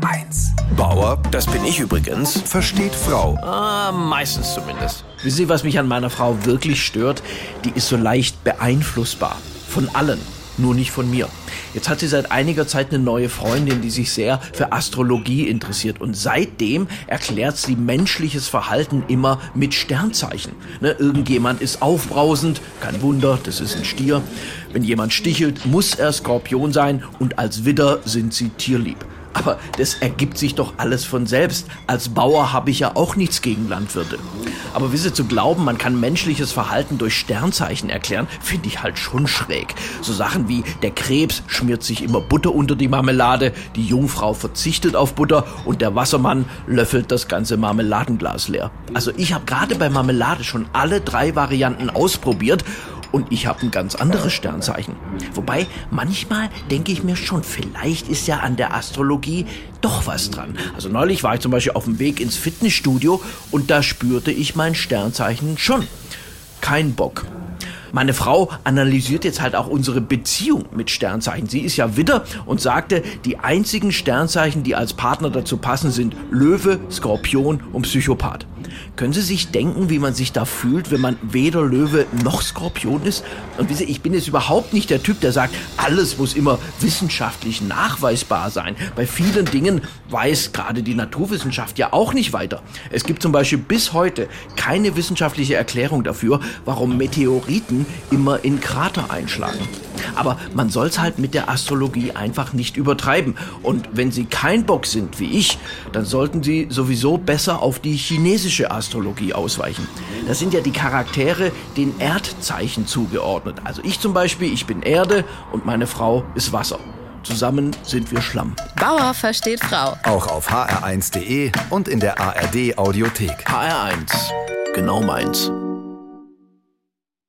HR1. Bauer, das bin ich übrigens. Versteht Frau. Ah, meistens zumindest. Wissen Sie, was mich an meiner Frau wirklich stört? Die ist so leicht beeinflussbar. Von allen. Nur nicht von mir. Jetzt hat sie seit einiger Zeit eine neue Freundin, die sich sehr für Astrologie interessiert. Und seitdem erklärt sie menschliches Verhalten immer mit Sternzeichen. Ne, irgendjemand ist aufbrausend, kein Wunder, das ist ein Stier. Wenn jemand stichelt, muss er Skorpion sein und als Widder sind sie tierlieb. Aber das ergibt sich doch alles von selbst. Als Bauer habe ich ja auch nichts gegen Landwirte. Aber wisse zu glauben, man kann menschliches Verhalten durch Sternzeichen erklären, finde ich halt schon schräg. So Sachen wie der Krebs schmiert sich immer Butter unter die Marmelade, die Jungfrau verzichtet auf Butter und der Wassermann löffelt das ganze Marmeladenglas leer. Also ich habe gerade bei Marmelade schon alle drei Varianten ausprobiert und ich habe ein ganz anderes Sternzeichen. Wobei, manchmal denke ich mir schon, vielleicht ist ja an der Astrologie doch was dran. Also neulich war ich zum Beispiel auf dem Weg ins Fitnessstudio und da spürte ich mein Sternzeichen schon. Kein Bock. Meine Frau analysiert jetzt halt auch unsere Beziehung mit Sternzeichen. Sie ist ja Widder und sagte, die einzigen Sternzeichen, die als Partner dazu passen, sind Löwe, Skorpion und Psychopath. Können Sie sich denken, wie man sich da fühlt, wenn man weder Löwe noch Skorpion ist? Und wissen Sie, ich bin jetzt überhaupt nicht der Typ, der sagt, alles muss immer wissenschaftlich nachweisbar sein. Bei vielen Dingen weiß gerade die Naturwissenschaft ja auch nicht weiter. Es gibt zum Beispiel bis heute keine wissenschaftliche Erklärung dafür, warum Meteoriten immer in Krater einschlagen. Aber man soll es halt mit der Astrologie einfach nicht übertreiben. Und wenn Sie kein Bock sind wie ich, dann sollten Sie sowieso besser auf die chinesische Astrologie ausweichen. Das sind ja die Charaktere den Erdzeichen zugeordnet. Also ich zum Beispiel, ich bin Erde und meine Frau ist Wasser. Zusammen sind wir Schlamm. Bauer versteht Frau. Auch auf hr1.de und in der ARD Audiothek. HR1. Genau meins.